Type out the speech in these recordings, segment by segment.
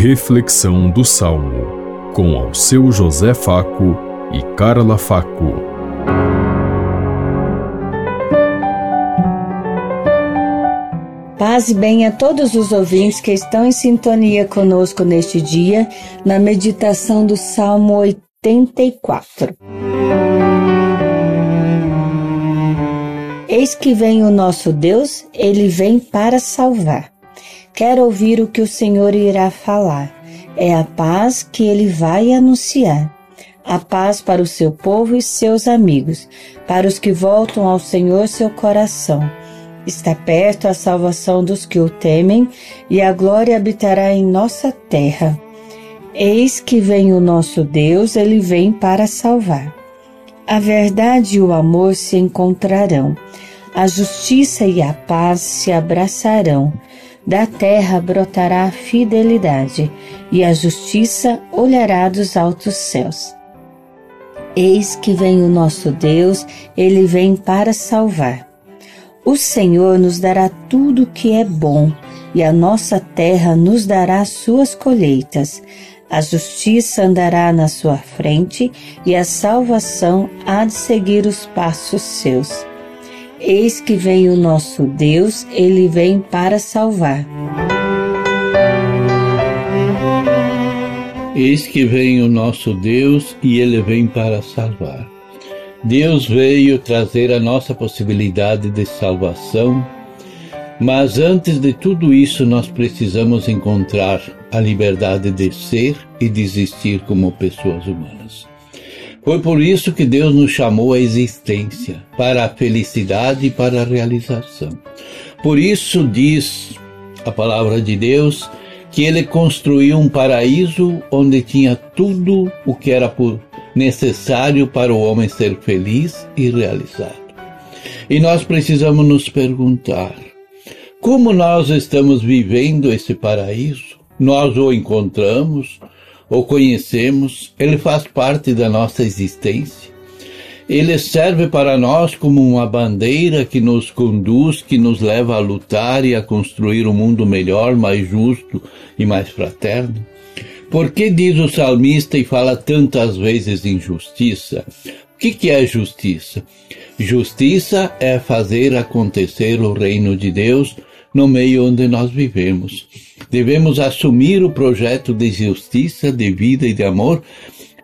Reflexão do Salmo, com ao seu José Faco e Carla Faco. Paz e bem a todos os ouvintes que estão em sintonia conosco neste dia, na meditação do Salmo 84. Eis que vem o nosso Deus, ele vem para salvar. Quero ouvir o que o Senhor irá falar. É a paz que ele vai anunciar. A paz para o seu povo e seus amigos, para os que voltam ao Senhor seu coração. Está perto a salvação dos que o temem e a glória habitará em nossa terra. Eis que vem o nosso Deus, ele vem para salvar. A verdade e o amor se encontrarão, a justiça e a paz se abraçarão. Da terra brotará a fidelidade, e a justiça olhará dos altos céus. Eis que vem o nosso Deus, ele vem para salvar. O Senhor nos dará tudo que é bom, e a nossa terra nos dará suas colheitas. A justiça andará na sua frente, e a salvação há de seguir os passos seus. Eis que vem o nosso Deus, ele vem para salvar. Eis que vem o nosso Deus e ele vem para salvar. Deus veio trazer a nossa possibilidade de salvação, mas antes de tudo isso nós precisamos encontrar a liberdade de ser e de existir como pessoas humanas. Foi por isso que Deus nos chamou à existência, para a felicidade e para a realização. Por isso diz a palavra de Deus que ele construiu um paraíso onde tinha tudo o que era necessário para o homem ser feliz e realizado. E nós precisamos nos perguntar: como nós estamos vivendo esse paraíso? Nós o encontramos? Ou conhecemos, ele faz parte da nossa existência. Ele serve para nós como uma bandeira que nos conduz, que nos leva a lutar e a construir um mundo melhor, mais justo e mais fraterno. Por que diz o salmista e fala tantas vezes em justiça? O que é justiça? Justiça é fazer acontecer o reino de Deus no meio onde nós vivemos. Devemos assumir o projeto de justiça, de vida e de amor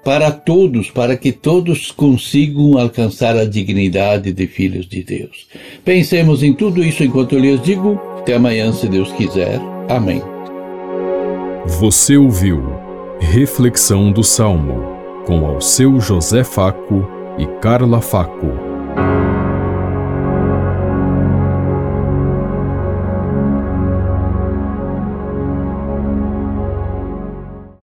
para todos, para que todos consigam alcançar a dignidade de filhos de Deus. Pensemos em tudo isso enquanto eu lhes digo. Até amanhã, se Deus quiser. Amém. Você ouviu Reflexão do Salmo com ao seu José Faco e Carla Faco.